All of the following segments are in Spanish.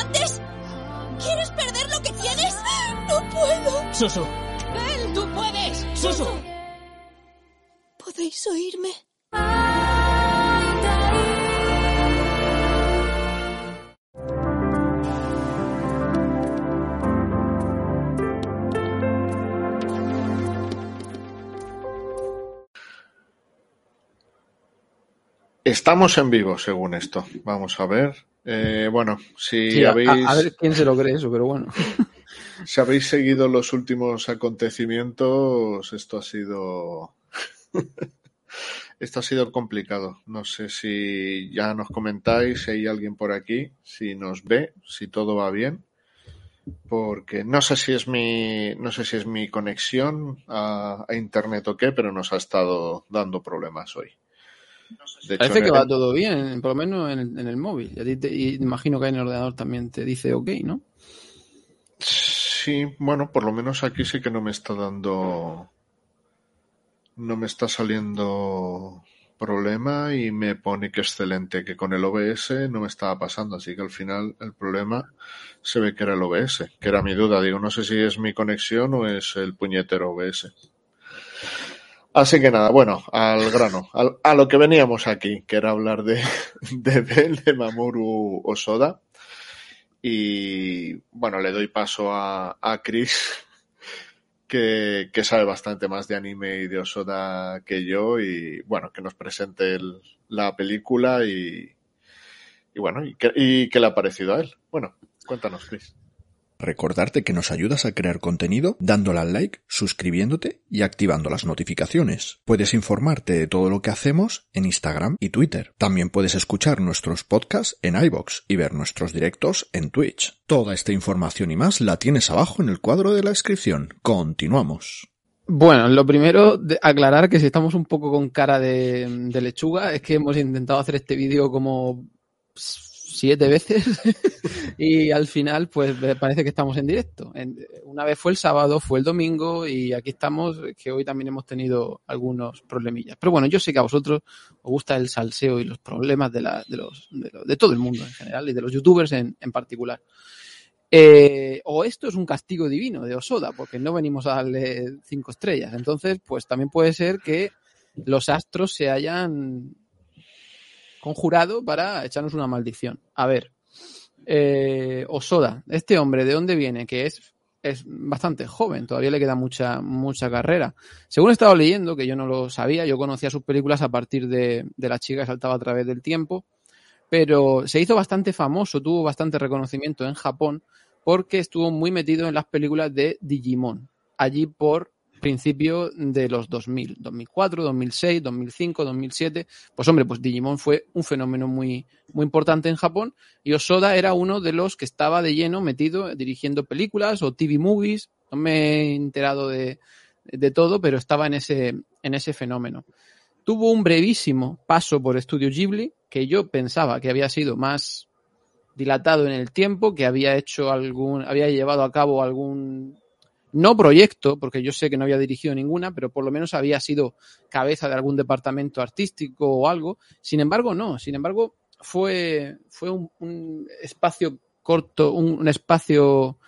Antes? ¿Quieres perder lo que tienes? No puedo. Susu, Él, tú puedes. Susu. ¿Podéis oírme? Estamos en vivo, según esto. Vamos a ver. Eh, bueno, si Sí, habéis, a- a ver quién se lo cree eso, pero bueno. si habéis seguido los últimos acontecimientos, esto ha sido. esto ha sido complicado. No sé si ya nos comentáis, si hay alguien por aquí, si nos ve, si todo va bien. Porque no sé si es mi, no sé si es mi conexión a, a internet o qué, pero nos ha estado dando problemas hoy. De Parece que el- va todo bien, por lo menos en el, en el móvil. Y, a ti te- y imagino que en el ordenador también te dice ok, ¿no? Sí, bueno, por lo menos aquí sí que no me está dando. No me está saliendo problema y me pone que excelente, que con el OBS no me estaba pasando, así que al final el problema se ve que era el OBS, que era mi duda. Digo, no sé si es mi conexión o es el puñetero OBS. Así que nada, bueno, al grano, a lo que veníamos aquí, que era hablar de, de Bell, de Mamoru Osoda. Y bueno, le doy paso a, a Chris, que, que sabe bastante más de anime y de Osoda que yo, y bueno, que nos presente la película y, y bueno, y que, y qué le ha parecido a él. Bueno, cuéntanos, Chris. Recordarte que nos ayudas a crear contenido dándole al like, suscribiéndote y activando las notificaciones. Puedes informarte de todo lo que hacemos en Instagram y Twitter. También puedes escuchar nuestros podcasts en iBox y ver nuestros directos en Twitch. Toda esta información y más la tienes abajo en el cuadro de la descripción. Continuamos. Bueno, lo primero, de aclarar que si estamos un poco con cara de, de lechuga, es que hemos intentado hacer este vídeo como siete veces y al final pues parece que estamos en directo. Una vez fue el sábado, fue el domingo y aquí estamos, que hoy también hemos tenido algunos problemillas. Pero bueno, yo sé que a vosotros os gusta el salseo y los problemas de, la, de, los, de, lo- de todo el mundo en general y de los youtubers en, en particular. Eh, o esto es un castigo divino de Osoda, porque no venimos a darle cinco estrellas. Entonces, pues también puede ser que los astros se hayan conjurado para echarnos una maldición. A ver, eh, Osoda, este hombre, ¿de dónde viene? Que es, es bastante joven, todavía le queda mucha, mucha carrera. Según he estado leyendo, que yo no lo sabía, yo conocía sus películas a partir de, de La chica que saltaba a través del tiempo, pero se hizo bastante famoso, tuvo bastante reconocimiento en Japón porque estuvo muy metido en las películas de Digimon, allí por principio de los 2000, 2004, 2006, 2005, 2007. Pues hombre, pues Digimon fue un fenómeno muy, muy importante en Japón y Osoda era uno de los que estaba de lleno metido dirigiendo películas o TV movies. No me he enterado de, de todo, pero estaba en ese, en ese fenómeno. Tuvo un brevísimo paso por Estudio Ghibli, que yo pensaba que había sido más dilatado en el tiempo, que había hecho algún, había llevado a cabo algún no proyecto, porque yo sé que no había dirigido ninguna, pero por lo menos había sido cabeza de algún departamento artístico o algo. Sin embargo, no. Sin embargo, fue, fue un, espacio corto, un, un espacio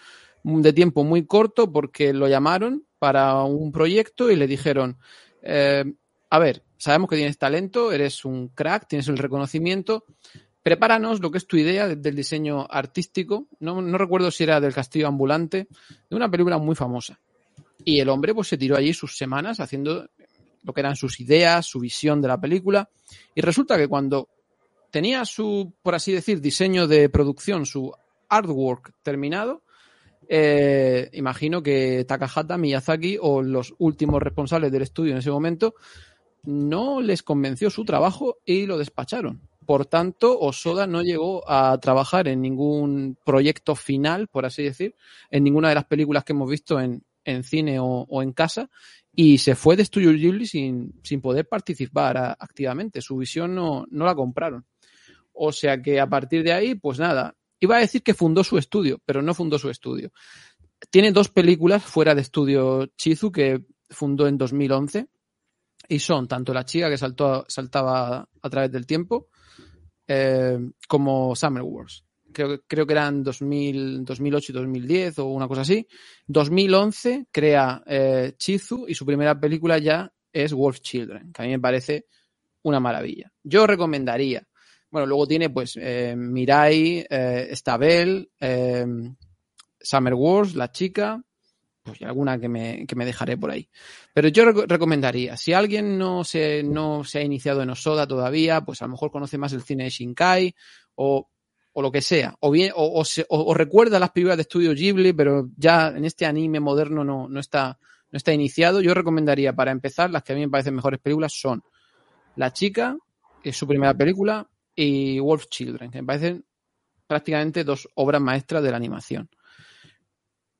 de tiempo muy corto porque lo llamaron para un proyecto y le dijeron, eh, a ver, sabemos que tienes talento, eres un crack, tienes el reconocimiento, prepáranos lo que es tu idea de- del diseño artístico. No, no recuerdo si era del Castillo Ambulante, de una película muy famosa. Y el hombre pues se tiró allí sus semanas haciendo lo que eran sus ideas, su visión de la película. Y resulta que cuando tenía su, por así decir, diseño de producción, su artwork terminado, eh, imagino que Takahata, Miyazaki o los últimos responsables del estudio en ese momento no les convenció su trabajo y lo despacharon. Por tanto, Osoda no llegó a trabajar en ningún proyecto final, por así decir, en ninguna de las películas que hemos visto en, en cine o, en casa, y se fue de Studio Ghibli sin, sin poder participar activamente. Su visión no, no la compraron. O sea que a partir de ahí, pues nada, iba a decir que fundó su estudio, pero no fundó su estudio. Tiene dos películas fuera de estudio Chizu que fundó en 2011 y son tanto La chica que saltó, saltaba a través del tiempo eh, como Summer Wars. Creo, creo que eran 2000, 2008 y 2010 o una cosa así. 2011 crea eh, Chizu y su primera película ya es Wolf Children, que a mí me parece una maravilla. Yo recomendaría. Bueno, luego tiene pues eh, Mirai, Estabel, eh, Summer Wars, La Chica, pues y alguna que me, que me dejaré por ahí. Pero yo rec recomendaría, si alguien no se, no se ha iniciado en Osoda todavía, pues a lo mejor conoce más el cine de Shinkai o, o lo que sea, o bien, o, recuerda las películas de estudio Ghibli, pero ya en este anime moderno no, no, está, no está iniciado, yo recomendaría para empezar las que a mí me parecen mejores películas son La Chica, que es su primera película, y Wolf Children, que me parecen prácticamente dos obras maestras de la animación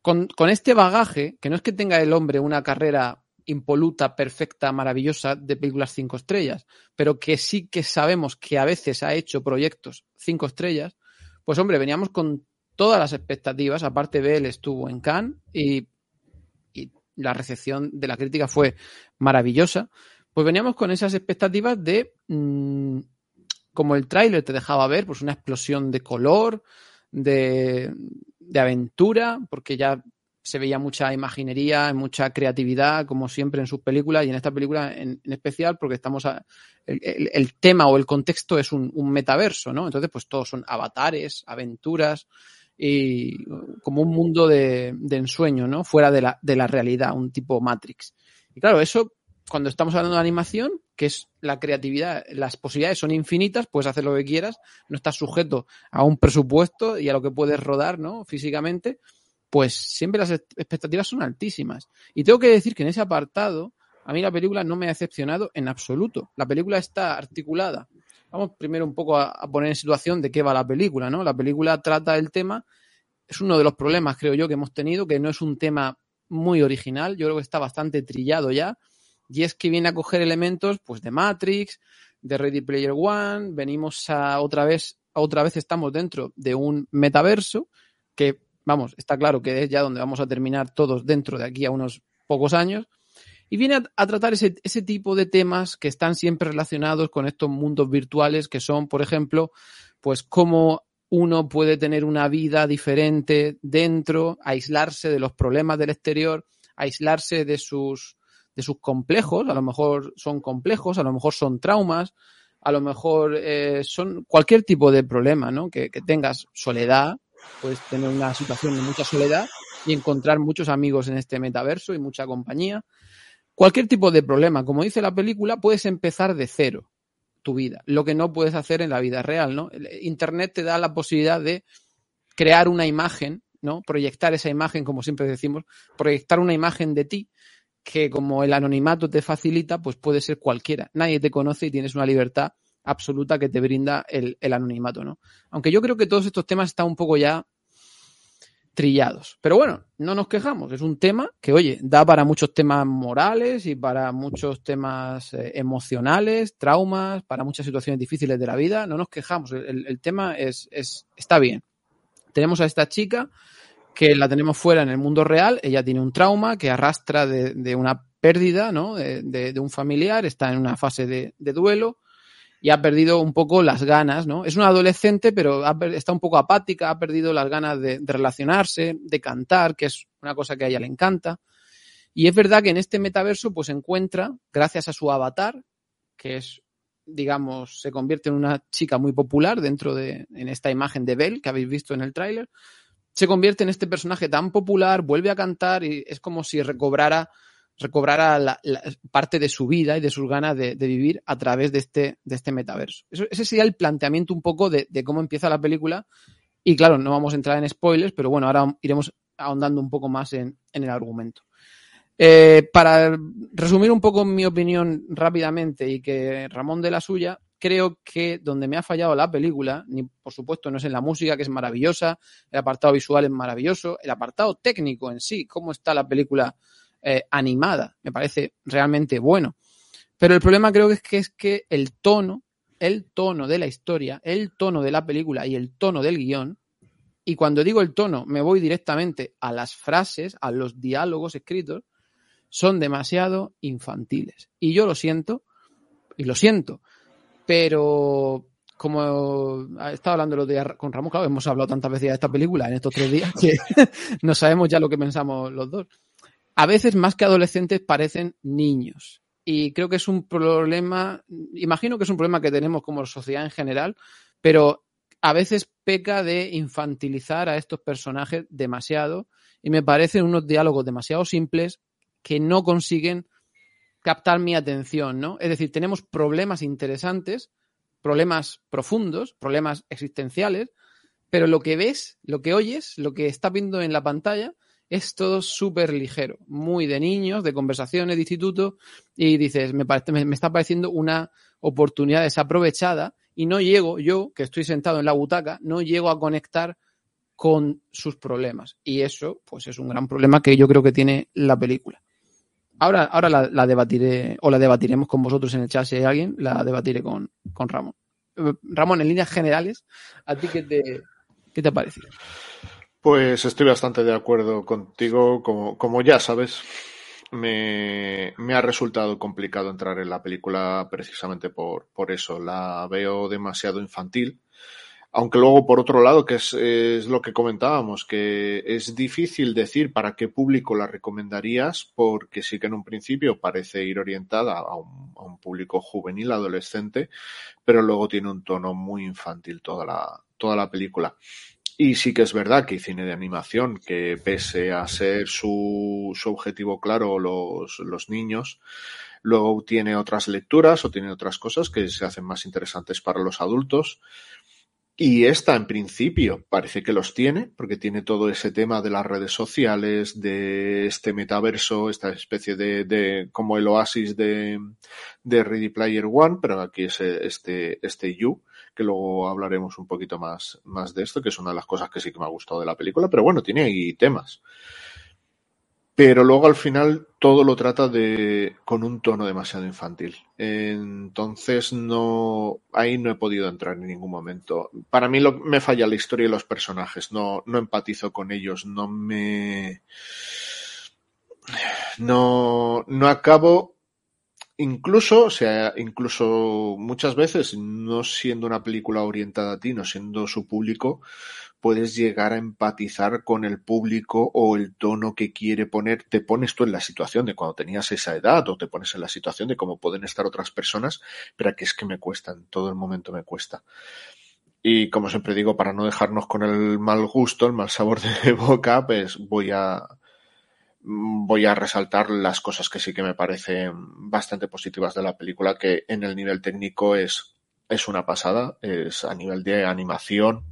con, este bagaje, que no es que tenga el hombre una carrera impoluta, perfecta, maravillosa de películas cinco estrellas, pero que sí que sabemos que a veces ha hecho proyectos cinco estrellas, pues hombre, veníamos con todas las expectativas, aparte de él estuvo en Cannes y, la recepción de la crítica fue maravillosa, pues veníamos con esas expectativas de, mmm, como el tráiler te dejaba ver, pues una explosión de color, de, de aventura, porque ya se veía mucha imaginería, mucha creatividad, como siempre en sus películas, y en esta película en, en especial, porque estamos a, el, el, tema o el contexto es un, un, metaverso, ¿no? Entonces, pues todos son avatares, aventuras y como un mundo de, de ensueño, ¿no? Fuera de la, de la realidad, un tipo Matrix. Y claro, eso, cuando estamos hablando de animación, que es la creatividad, las posibilidades son infinitas, puedes hacer lo que quieras, no estás sujeto a un presupuesto y a lo que puedes rodar, ¿no? Físicamente, pues siempre las expectativas son altísimas. Y tengo que decir que en ese apartado, a mí la película no me ha decepcionado en absoluto. La película está articulada. Vamos primero un poco a, poner en situación de qué va la película, ¿no? La película trata el tema, es uno de los problemas, creo yo, que hemos tenido, que no es un tema muy original, yo creo que está bastante trillado ya, y es que viene a coger elementos pues de Matrix, de Ready Player One, venimos a otra vez, otra vez estamos dentro de un metaverso que, vamos, está claro que es ya donde vamos a terminar todos dentro de aquí a unos pocos años, y viene a, a tratar ese, ese, tipo de temas que están siempre relacionados con estos mundos virtuales que son, por ejemplo, pues cómo uno puede tener una vida diferente dentro, aislarse de los problemas del exterior, aislarse de sus de sus complejos, a lo mejor son complejos, a lo mejor son traumas, a lo mejor eh, son cualquier tipo de problema, ¿no? Que, que, tengas soledad, puedes tener una situación de mucha soledad y encontrar muchos amigos en este metaverso y mucha compañía. Cualquier tipo de problema, como dice la película, puedes empezar de cero tu vida, lo que no puedes hacer en la vida real, ¿no? Internet te da la posibilidad de crear una imagen, ¿no? Proyectar esa imagen, como siempre decimos, proyectar una imagen de ti que como el anonimato te facilita, pues puede ser cualquiera. Nadie te conoce y tienes una libertad absoluta que te brinda el, anonimato, ¿no? Aunque yo creo que todos estos temas están un poco ya trillados. Pero bueno, no nos quejamos. Es un tema que, oye, da para muchos temas morales y para muchos temas eh, emocionales, traumas, para muchas situaciones difíciles de la vida. No nos quejamos. El, tema es, está bien. Tenemos a esta chica que la tenemos fuera en el mundo real, ella tiene un trauma que arrastra de, de una pérdida, ¿no? De, de, de, un familiar, está en una fase de, de, duelo y ha perdido un poco las ganas, ¿no? Es una adolescente, pero está un poco apática, ha perdido las ganas de, relacionarse, de cantar, que es una cosa que a ella le encanta. Y es verdad que en este metaverso, pues encuentra, gracias a su avatar, que es, digamos, se convierte en una chica muy popular dentro de, en esta imagen de Belle que habéis visto en el tráiler, se convierte en este personaje tan popular, vuelve a cantar y es como si recobrara, recobrara la, parte de su vida y de sus ganas de, vivir a través de este, de este metaverso. Ese sería el planteamiento un poco de, cómo empieza la película. Y claro, no vamos a entrar en spoilers, pero bueno, ahora iremos ahondando un poco más en, en el argumento. Eh, para resumir un poco mi opinión rápidamente y que Ramón de la suya, creo que donde me ha fallado la película, ni por supuesto no es en la música, que es maravillosa, el apartado visual es maravilloso, el apartado técnico en sí, cómo está la película eh, animada, me parece realmente bueno. Pero el problema creo que es que es que el tono, el tono de la historia, el tono de la película y el tono del guion, y cuando digo el tono me voy directamente a las frases, a los diálogos escritos, son demasiado infantiles. Y yo lo siento, y lo siento, pero como he estado hablando los días con Ramón, claro, hemos hablado tantas veces de esta película en estos tres días que no sabemos ya lo que pensamos los dos. A veces más que adolescentes parecen niños. Y creo que es un problema, imagino que es un problema que tenemos como sociedad en general, pero a veces peca de infantilizar a estos personajes demasiado y me parecen unos diálogos demasiado simples que no consiguen captar mi atención, ¿no? Es decir, tenemos problemas interesantes, problemas profundos, problemas existenciales, pero lo que ves, lo que oyes, lo que está viendo en la pantalla es todo súper ligero, muy de niños, de conversaciones de instituto, y dices, me, parece, me, está pareciendo una oportunidad desaprovechada y no llego, yo, que estoy sentado en la butaca, no llego a conectar con sus problemas. Y eso, pues es un gran problema que yo creo que tiene la película. Ahora, ahora la, debatiré, o la debatiremos con vosotros en el chat si hay alguien, la debatiré con, con Ramón. Eh, Ramón, en líneas generales, ¿a ti qué te, qué ha parecido? Pues estoy bastante de acuerdo contigo. Como, como ya sabes, me, me, ha resultado complicado entrar en la película precisamente por, por eso. La veo demasiado infantil. Aunque luego, por otro lado, que es, es, lo que comentábamos, que es difícil decir para qué público la recomendarías, porque sí que en un principio parece ir orientada a un, a un público juvenil, adolescente, pero luego tiene un tono muy infantil toda la, toda la película. Y sí que es verdad que cine de animación que pese a ser su, su objetivo claro los, los niños, luego tiene otras lecturas o tiene otras cosas que se hacen más interesantes para los adultos. Y esta, en principio, parece que los tiene, porque tiene todo ese tema de las redes sociales, de este metaverso, esta especie de, de como el oasis de, de Ready Player One, pero aquí es este, este You, que luego hablaremos un poquito más, más de esto, que es una de las cosas que sí que me ha gustado de la película, pero bueno, tiene ahí temas pero luego al final todo lo trata de con un tono demasiado infantil. Entonces no ahí no he podido entrar en ningún momento. Para mí me falla la historia y los personajes, no no empatizo con ellos, no me no no acabo incluso, o sea, incluso muchas veces no siendo una película orientada a ti, no siendo su público, puedes llegar a empatizar con el público o el tono que quiere poner. Te pones tú en la situación de cuando tenías esa edad o te pones en la situación de cómo pueden estar otras personas, pero que es que me cuesta, en todo el momento me cuesta. Y como siempre digo, para no dejarnos con el mal gusto, el mal sabor de boca, pues voy a voy a resaltar las cosas que sí que me parecen bastante positivas de la película, que en el nivel técnico es, es una pasada, es a nivel de animación,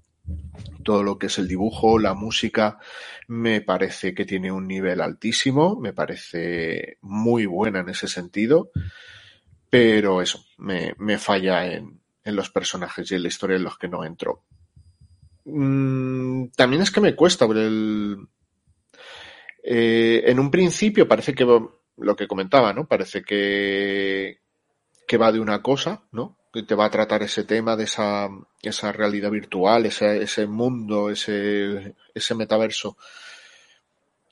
todo lo que es el dibujo, la música, me parece que tiene un nivel altísimo, me parece muy buena en ese sentido, pero eso, me, me falla en, en, los personajes y en la historia en los que no entro. Mm, también es que me cuesta el... Eh, en un principio parece que lo que comentaba, ¿no? Parece que, que va de una cosa, ¿no? Te va a tratar ese tema de esa, esa realidad virtual, ese, ese mundo, ese, ese metaverso.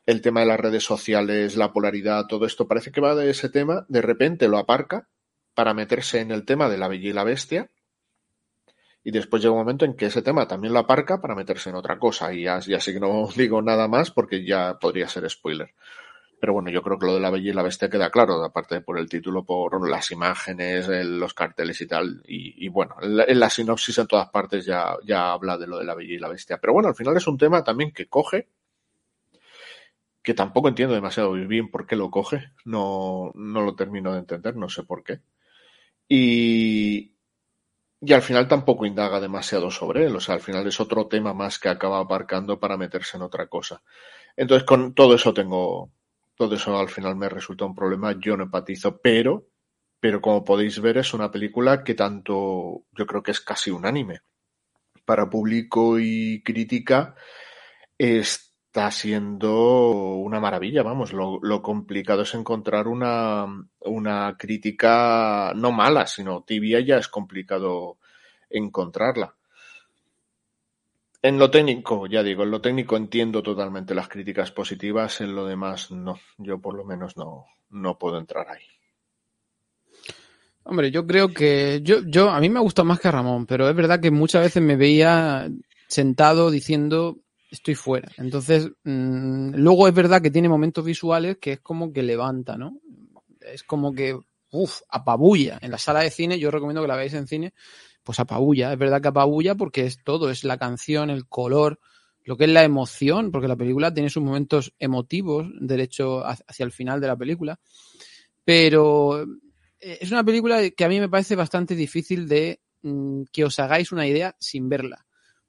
El tema de las redes sociales, la polaridad, todo esto parece que va de ese tema, de repente lo aparca para meterse en el tema de la bella y la bestia, y después llega un momento en que ese tema también lo aparca para meterse en otra cosa, y ya, ya sí que no digo nada más porque ya podría ser spoiler. Pero bueno, yo creo que lo de la Bella y la Bestia queda claro, aparte por el título, por las imágenes, los carteles y tal. Y, bueno, en la, sinopsis en todas partes ya, ya habla de lo de la Bella y la Bestia. Pero bueno, al final es un tema también que coge, que tampoco entiendo demasiado bien por qué lo coge. No, no lo termino de entender, no sé por qué. Y, y al final tampoco indaga demasiado sobre él. O sea, al final es otro tema más que acaba aparcando para meterse en otra cosa. Entonces, con todo eso tengo, todo eso al final me resulta un problema, yo no empatizo, pero pero como podéis ver es una película que tanto yo creo que es casi unánime para público y crítica está siendo una maravilla, vamos, lo, lo complicado es encontrar una, una crítica no mala, sino tibia, ya es complicado encontrarla. En lo técnico, ya digo, en lo técnico entiendo totalmente las críticas positivas, en lo demás no, yo por lo menos no, no puedo entrar ahí. Hombre, yo creo que yo, yo a mí me gusta más que a Ramón, pero es verdad que muchas veces me veía sentado diciendo estoy fuera. Entonces, mmm, luego es verdad que tiene momentos visuales que es como que levanta, ¿no? Es como que, uff, apabulla. En la sala de cine, yo recomiendo que la veáis en cine, pues apabulla. Es verdad que apabulla porque es todo, es la canción, el color, lo que es la emoción, porque la película tiene sus momentos emotivos, derecho hacia el final de la película. Pero eh, es una película que a mí me parece bastante difícil de mm, que os hagáis una idea sin verla.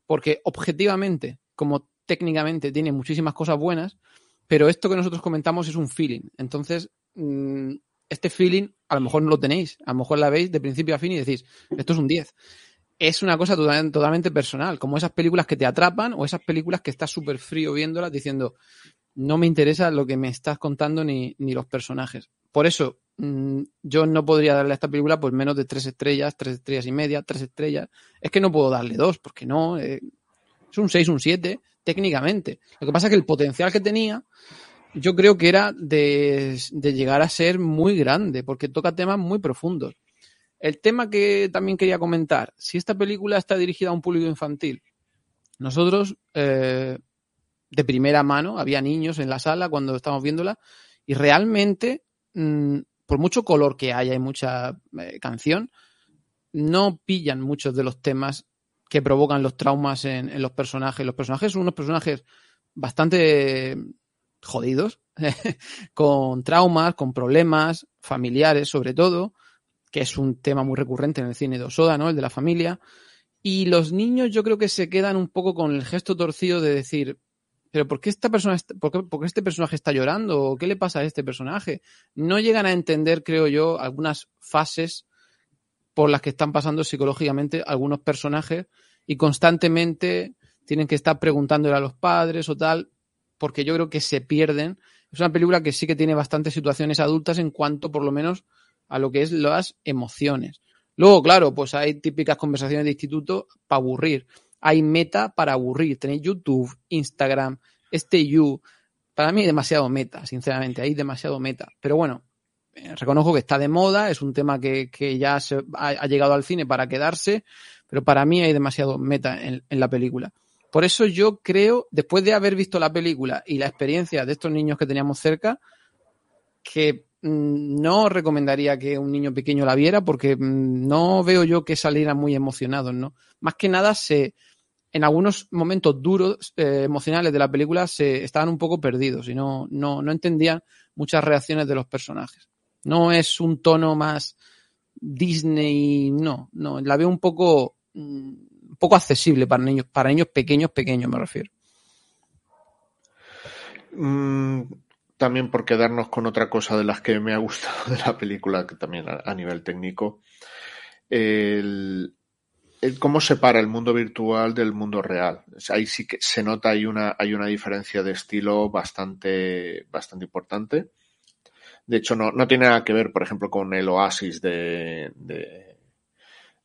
Porque objetivamente, como técnicamente tiene muchísimas cosas buenas, pero esto que nosotros comentamos es un feeling. Entonces, mm, este feeling a lo mejor no lo tenéis. A lo mejor la veis de principio a fin y decís, esto es un 10. Es una cosa totalmente, personal, como esas películas que te atrapan o esas películas que estás súper frío viéndolas diciendo, no me interesa lo que me estás contando ni, ni los personajes. Por eso, mmm, yo no podría darle a esta película pues menos de tres estrellas, tres estrellas y media, tres estrellas. Es que no puedo darle dos, porque no. Eh, es un 6, un 7, técnicamente. Lo que pasa es que el potencial que tenía, yo creo que era de, llegar a ser muy grande, porque toca temas muy profundos. El tema que también quería comentar, si esta película está dirigida a un público infantil, nosotros eh, de primera mano, había niños en la sala cuando estábamos viéndola, y realmente mmm, por mucho color que haya y mucha eh, canción, no pillan muchos de los temas que provocan los traumas en, los personajes. Los personajes son unos personajes bastante jodidos, con traumas, con problemas familiares sobre todo, que es un tema muy recurrente en el cine de Osoda, ¿no? El de la familia. Y los niños yo creo que se quedan un poco con el gesto torcido de decir, pero ¿por qué esta persona, por qué, por qué este personaje está llorando? ¿O qué le pasa a este personaje? No llegan a entender, creo yo, algunas fases por las que están pasando psicológicamente algunos personajes y constantemente tienen que estar preguntándole a los padres o tal, porque yo creo que se pierden. Es una película que sí que tiene bastantes situaciones adultas en cuanto, por lo menos, a lo que es las emociones. Luego, claro, pues hay típicas conversaciones de instituto para aburrir hay meta para aburrir. Tenéis YouTube, Instagram, este You. Para mí demasiado meta, sinceramente, hay demasiado meta. Pero bueno, eh, reconozco que está de moda, es un tema que, que ya se, ha, llegado al cine para quedarse, pero para mí hay demasiado meta en la película. Por eso yo creo, después de haber visto la película y la experiencia de estos niños que teníamos cerca, que mm, no recomendaría que un niño pequeño la viera porque mm, no veo yo que salieran muy emocionados, ¿no? Más que nada se, en algunos momentos duros eh, emocionales de la película se estaban un poco perdidos y no, no, no entendían muchas reacciones de los personajes. No es un tono más Disney, no, no, la veo un poco, mm, poco accesible para niños, para niños pequeños, pequeños me refiero. Mm, también por quedarnos con otra cosa de las que me ha gustado de la película, que también a, a nivel técnico, el, el, cómo separa el mundo virtual del mundo real. Ahí sí que se nota hay una, hay una diferencia de estilo bastante, bastante importante. De hecho, no, no tiene nada que ver, por ejemplo, con el Oasis de, de,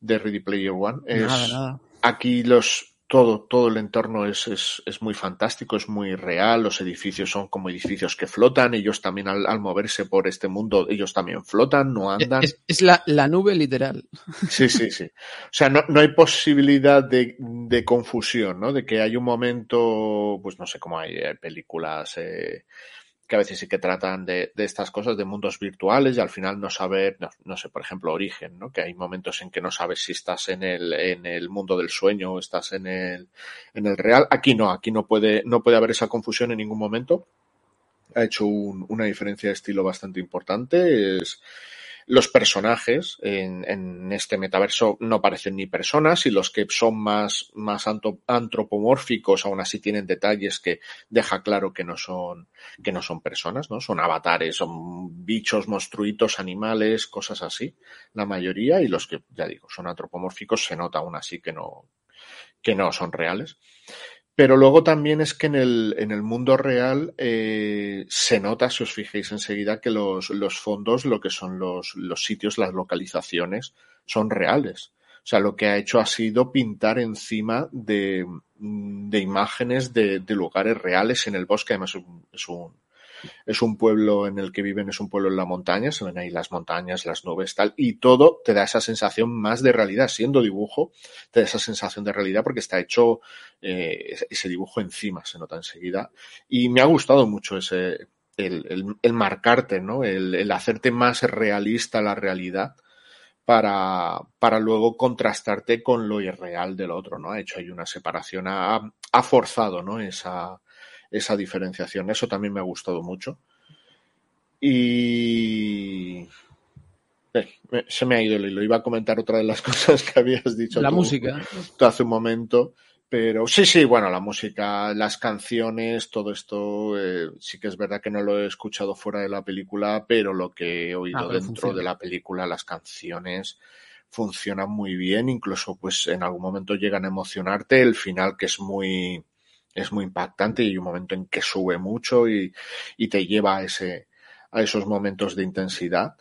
de Ready Player One. Es, nada, nada. Aquí los, todo, todo el entorno es, es, es, muy fantástico, es muy real, los edificios son como edificios que flotan, ellos también al, al moverse por este mundo, ellos también flotan, no andan. Es, es la, la, nube literal. Sí, sí, sí. O sea, no, no hay posibilidad de, de, confusión, ¿no? De que hay un momento, pues no sé cómo hay eh, películas... Eh, que a veces sí que tratan de, estas cosas, de mundos virtuales y al final no saber, no, no, sé, por ejemplo, origen, ¿no? Que hay momentos en que no sabes si estás en el, en el mundo del sueño o estás en el, en el real. Aquí no, aquí no puede, no puede haber esa confusión en ningún momento. Ha hecho un, una diferencia de estilo bastante importante. Es, los personajes en, en, este metaverso no parecen ni personas y los que son más, más antropomórficos aún así tienen detalles que deja claro que no son, que no son personas, ¿no? Son avatares, son bichos, monstruitos, animales, cosas así, la mayoría, y los que, ya digo, son antropomórficos se nota aún así que no, que no son reales. Pero luego también es que en el, en el mundo real eh, se nota, si os fijéis enseguida, que los, los fondos, lo que son los, los sitios, las localizaciones, son reales. O sea, lo que ha hecho ha sido pintar encima de, de imágenes de, de, lugares reales en el bosque. Además, es un, es un pueblo en el que viven, es un pueblo en la montaña, se ven ahí las montañas, las nubes, tal, y todo te da esa sensación más de realidad, siendo dibujo, te da esa sensación de realidad porque está hecho eh, ese dibujo encima, se nota enseguida, y me ha gustado mucho ese, el, el, marcarte, ¿no? El, el, hacerte más realista la realidad para, para luego contrastarte con lo irreal del otro, ¿no? Ha hecho ahí una separación, ha, ha forzado, ¿no? Esa, esa diferenciación. Eso también me ha gustado mucho. Y eh, se me ha ido el hilo. Iba a comentar otra de las cosas que habías dicho. La tú, música. Tú hace un momento. Pero sí, sí, bueno, la música, las canciones, todo esto, eh, sí que es verdad que no lo he escuchado fuera de la película, pero lo que he oído Ah, dentro funciona. de la película, las canciones funcionan muy bien, incluso pues en algún momento llegan a emocionarte, el final que es muy, es muy impactante y hay un momento en que sube mucho y, y te lleva a ese, a esos momentos de intensidad.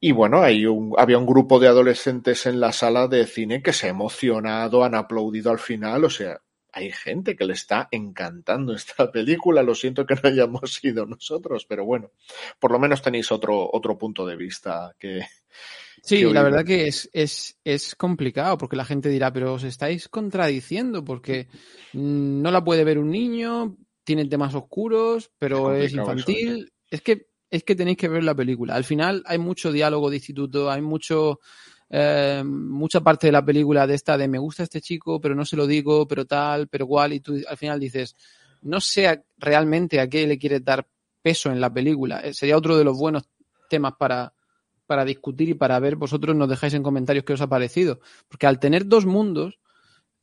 Y bueno, hay un, había un grupo de adolescentes en la sala de cine que se ha emocionado, han aplaudido al final, o sea, hay gente que le está encantando esta película. Lo siento que no hayamos sido nosotros, pero bueno, por lo menos tenéis otro, otro punto de vista que. Sí, la verdad que es, es, es complicado porque la gente dirá, pero os estáis contradiciendo porque mm, no la puede ver un niño, tiene temas oscuros, pero Es es, complicado eso, infantil. Es que, es que tenéis que ver la película. Al final hay mucho diálogo de instituto, hay mucho, eh, mucha parte de la película de esta de me gusta este chico, pero no se lo digo, pero tal, pero cual, y tú al final dices, no sé realmente a qué le quieres dar peso en la película. Eh, Sería otro de los buenos temas para, para discutir y para ver, vosotros nos dejáis en comentarios qué os ha parecido. Porque al tener dos mundos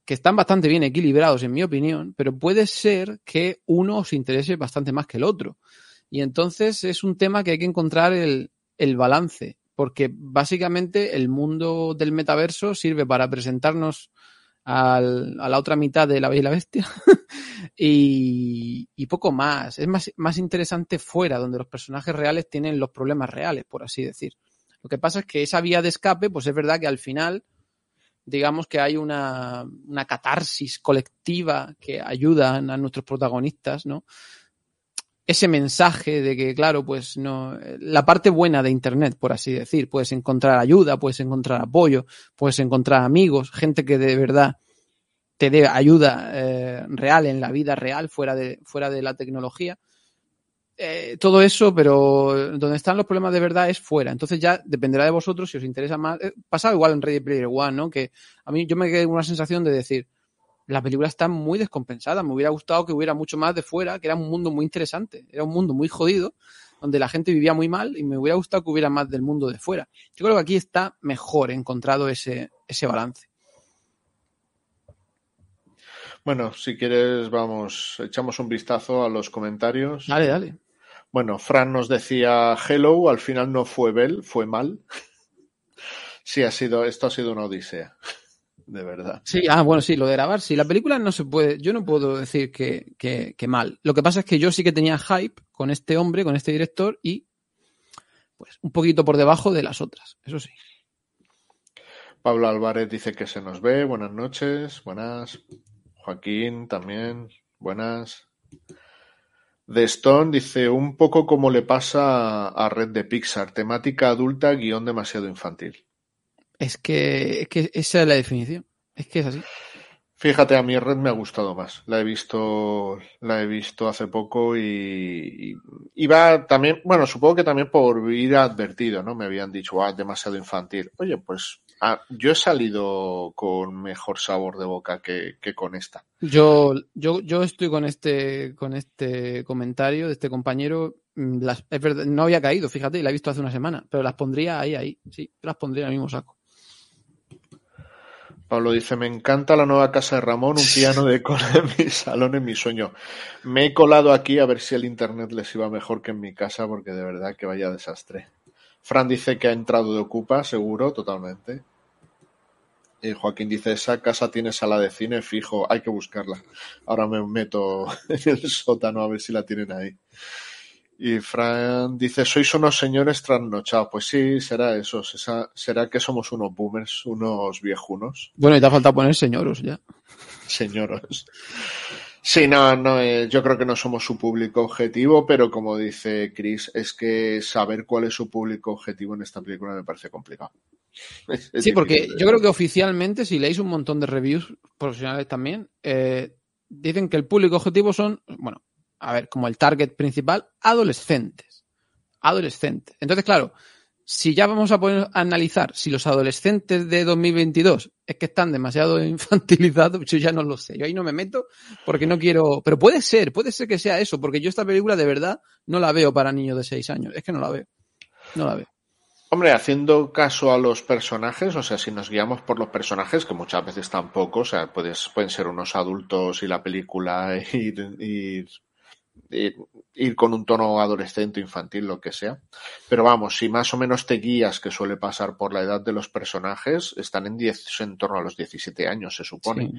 que están bastante bien equilibrados, en mi opinión, pero puede ser que uno os interese bastante más que el otro. Y entonces es un tema que hay que encontrar el, el balance, porque básicamente el mundo del metaverso sirve para presentarnos al- a la otra mitad de la Bella y la Bestia y, y poco más. Es más, más interesante fuera, donde los personajes reales tienen los problemas reales, por así decir. Lo que pasa es que esa vía de escape, pues es verdad que al final, digamos que hay una, una catarsis colectiva que ayuda a nuestros protagonistas, ¿no? Ese mensaje de que, claro, pues no, la parte buena de Internet, por así decir, puedes encontrar ayuda, puedes encontrar apoyo, puedes encontrar amigos, gente que de verdad te dé ayuda eh, real en la vida real, fuera de, fuera de la tecnología. Eh, todo eso, pero donde están los problemas de verdad es fuera. Entonces ya dependerá de vosotros si os interesa más. Eh, pasa igual en Ready Player One, ¿no? Que a mí yo me quedé con una sensación de decir, la película está muy descompensada. Me hubiera gustado que hubiera mucho más de fuera, que era un mundo muy interesante. Era un mundo muy jodido, donde la gente vivía muy mal y me hubiera gustado que hubiera más del mundo de fuera. Yo creo que aquí está mejor encontrado ese, ese balance. Bueno, si quieres, vamos, echamos un vistazo a los comentarios. Dale, dale. Bueno, Fran nos decía hello, al final no fue Bell, fue mal. Sí, ha sido, esto ha sido una odisea. De verdad. Sí, ah, bueno, sí, lo de grabar, sí. La película no se puede, yo no puedo decir que, que, que mal. Lo que pasa es que yo sí que tenía hype con este hombre, con este director y pues un poquito por debajo de las otras, eso sí. Pablo Álvarez dice que se nos ve. Buenas noches. Buenas. Joaquín también. Buenas. The Stone dice un poco como le pasa a Red de Pixar. Temática adulta, guion demasiado infantil. Es que, es que esa es la definición. Es que es así. Fíjate, a mí Red me ha gustado más. La he visto, la he visto hace poco y, y, y va también, bueno, supongo que también por ir advertido, ¿no? Me habían dicho, ah, demasiado infantil. Oye, pues ah, yo he salido con mejor sabor de boca que, que con esta. Yo, yo, yo estoy con este, con este comentario de este compañero. mm, las, es verdad, no había caído, fíjate, y la he visto hace una semana, pero las pondría ahí, ahí, sí, las pondría en el mismo saco. Pablo dice, me encanta la nueva casa de Ramón, un piano de cola en mi salón, en mi sueño. Me he colado aquí a ver si el internet les iba mejor que en mi casa, porque de verdad que vaya desastre. Fran dice que ha entrado de Ocupa, seguro, totalmente. Y Joaquín dice, esa casa tiene sala de cine fijo, hay que buscarla. Ahora me meto en el sótano a ver si la tienen ahí. Y Fran dice, sois unos señores trasnochados. Pues sí, será eso. Será que somos unos boomers, unos viejunos. Bueno, y te ha faltado poner señoros ya. Señoros. Sí, no, no, eh, yo creo que no somos su público objetivo, pero como dice Chris, es que saber cuál es su público objetivo en esta película me parece complicado. Es- sí, porque yo creo que oficialmente, si leéis un montón de reviews profesionales también, eh, dicen que el público objetivo son, bueno, a ver, como el target principal, adolescentes. Adolescentes. Entonces, claro, si ya vamos a poner a analizar si los adolescentes de 2022 es que están demasiado infantilizados, yo ya no lo sé. Yo ahí no me meto porque no quiero. Pero puede ser, puede ser que sea eso, porque yo esta película de verdad no la veo para niños de 6 años. Es que no la veo. No la veo. Hombre, haciendo caso a los personajes, o sea, si nos guiamos por los personajes, que muchas veces tampoco, o sea, puedes, pueden ser unos adultos y la película ir, ir, ir, ir con un tono adolescente, infantil, lo que sea. Pero vamos, si más o menos te guías, que suele pasar por la edad de los personajes, están en, 10, en torno a los 17 años, se supone. Sí.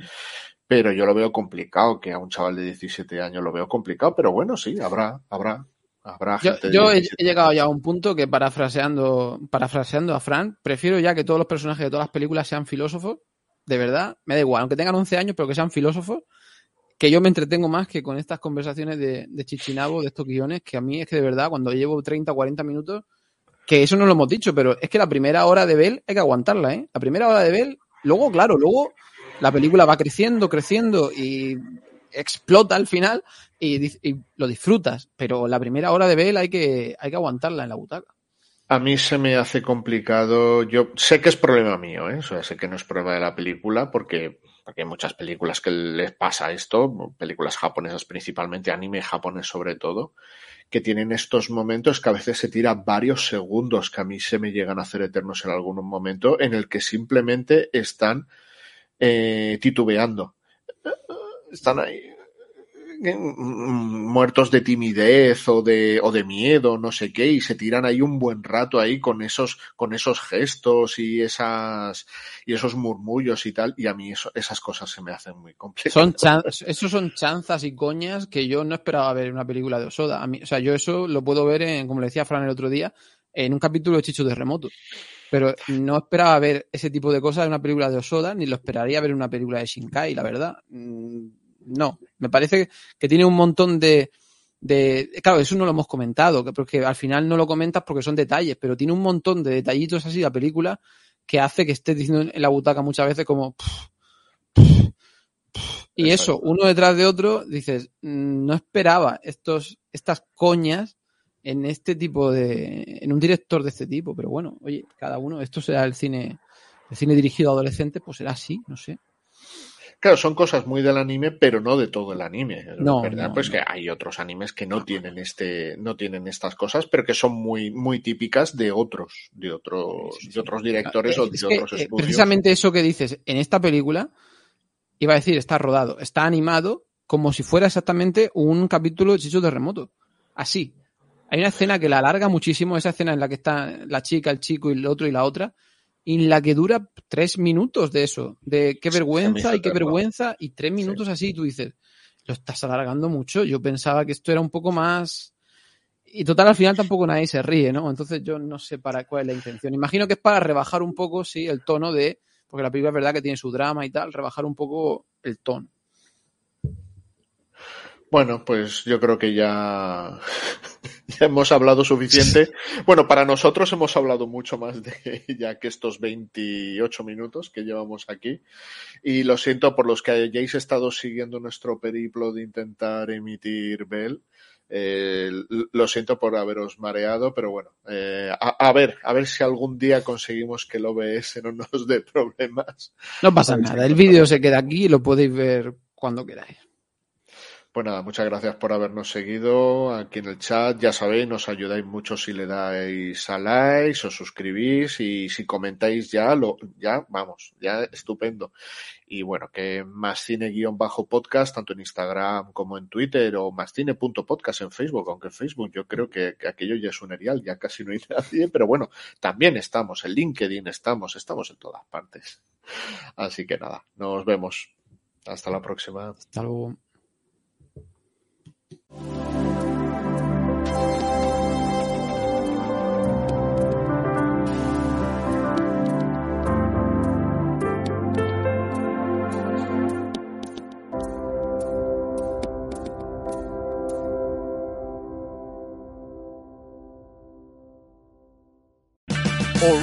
Pero yo lo veo complicado, que a un chaval de 17 años lo veo complicado, pero bueno, sí, habrá, habrá, habrá Yo, gente de yo he, 17 he llegado ya a un punto que parafraseando, parafraseando a Fran, prefiero ya que todos los personajes de todas las películas sean filósofos, de verdad, me da igual, aunque tengan 11 años, pero que sean filósofos, que yo me entretengo más que con estas conversaciones de, de chichinabo, de estos guiones, que a mí es que de verdad, cuando llevo 30 o 40 minutos, que eso no lo hemos dicho, pero es que la primera hora de Bell hay que aguantarla, ¿eh? La primera hora de Bell, luego, claro, luego la película va creciendo, creciendo y explota al final y, lo disfrutas, pero la primera hora de Bell hay que, hay que aguantarla en la butaca. A mí se me hace complicado. Yo sé que es problema mío, ¿eh? O sea, sé que no es problema de la película porque, porque hay muchas películas que les pasa esto, películas japonesas principalmente, anime japonés sobre todo, que tienen estos momentos que a veces se tiran varios segundos que a mí se me llegan a hacer eternos en algún momento en el que simplemente están eh, titubeando. Están ahí eh, muertos de timidez o de, o de miedo, no sé qué, y se tiran ahí un buen rato ahí con esos, con esos gestos y esas, y esos murmullos y tal, y a mí eso, esas cosas se me hacen muy complicadas. Son esos son chanzas y coñas que yo no esperaba ver en una película de Osoda. A mí, o sea, yo eso lo puedo ver, en, como le decía Fran el otro día, en un capítulo de Chicho de Remoto. Pero no esperaba ver ese tipo de cosas en una película de Osoda, ni lo esperaría ver en una película de Shinkai, la verdad. No, me parece que tiene un montón de, de... Claro, eso no lo hemos comentado, que, porque al final no lo comentas porque son detalles, pero tiene un montón de detallitos así la película que hace que estés diciendo en la butaca muchas veces como... Y eso, uno detrás de otro, dices, "Mm, no esperaba estos, estas coñas en este tipo de, en un director de este tipo, pero bueno, oye, cada uno, esto será el cine, el cine dirigido a adolescentes, pues será así, no sé. Claro, son cosas muy del anime, pero no de todo el anime. No, ¿verdad? no, pues no. que hay otros animes que no tienen este, no tienen estas cosas, pero que son muy, muy típicas de otros, de otros, Sí, sí, sí. de otros directores o de Es que, otros eh, estudios. precisamente eso que dices, en esta película, iba a decir, está rodado, está animado como si fuera exactamente un capítulo de Chicho de Remoto. Así. Hay una escena que la alarga muchísimo, esa escena en la que está la chica, el chico y el otro y la otra, en la que dura tres minutos de eso, de qué vergüenza y qué vergüenza, y tres minutos así, y tú dices, lo estás alargando mucho, yo pensaba que esto era un poco más... Y total, al final tampoco nadie se ríe, ¿no? Entonces yo no sé para cuál es la intención. Imagino que es para rebajar un poco, sí, el tono de... Porque la película es verdad que tiene su drama y tal, rebajar un poco el tono. Bueno, pues yo creo que ya, ya hemos hablado suficiente. Bueno, para nosotros hemos hablado mucho más de ya que estos 28 minutos que llevamos aquí. Y lo siento por los que hayáis estado siguiendo nuestro periplo de intentar emitir Bell. Eh, lo siento por haberos mareado, pero bueno, eh, a, a, ver, a ver si algún día conseguimos que el OBS no nos dé problemas. No pasa nada, el vídeo se queda aquí y lo podéis ver cuando queráis. Pues nada, muchas gracias por habernos seguido aquí en el chat. Ya sabéis, nos ayudáis mucho si le dais a likes, os suscribís y si comentáis ya, lo, ya, vamos, ya estupendo. Y bueno, que más cine guion bajo podcast, tanto en Instagram como en Twitter o más cine.podcast en Facebook, aunque en Facebook yo creo que, que aquello ya es un erial, ya casi no hay nadie, pero bueno, también estamos, en LinkedIn estamos, estamos en todas partes. Así que nada, nos vemos. Hasta la próxima. Hasta luego. Música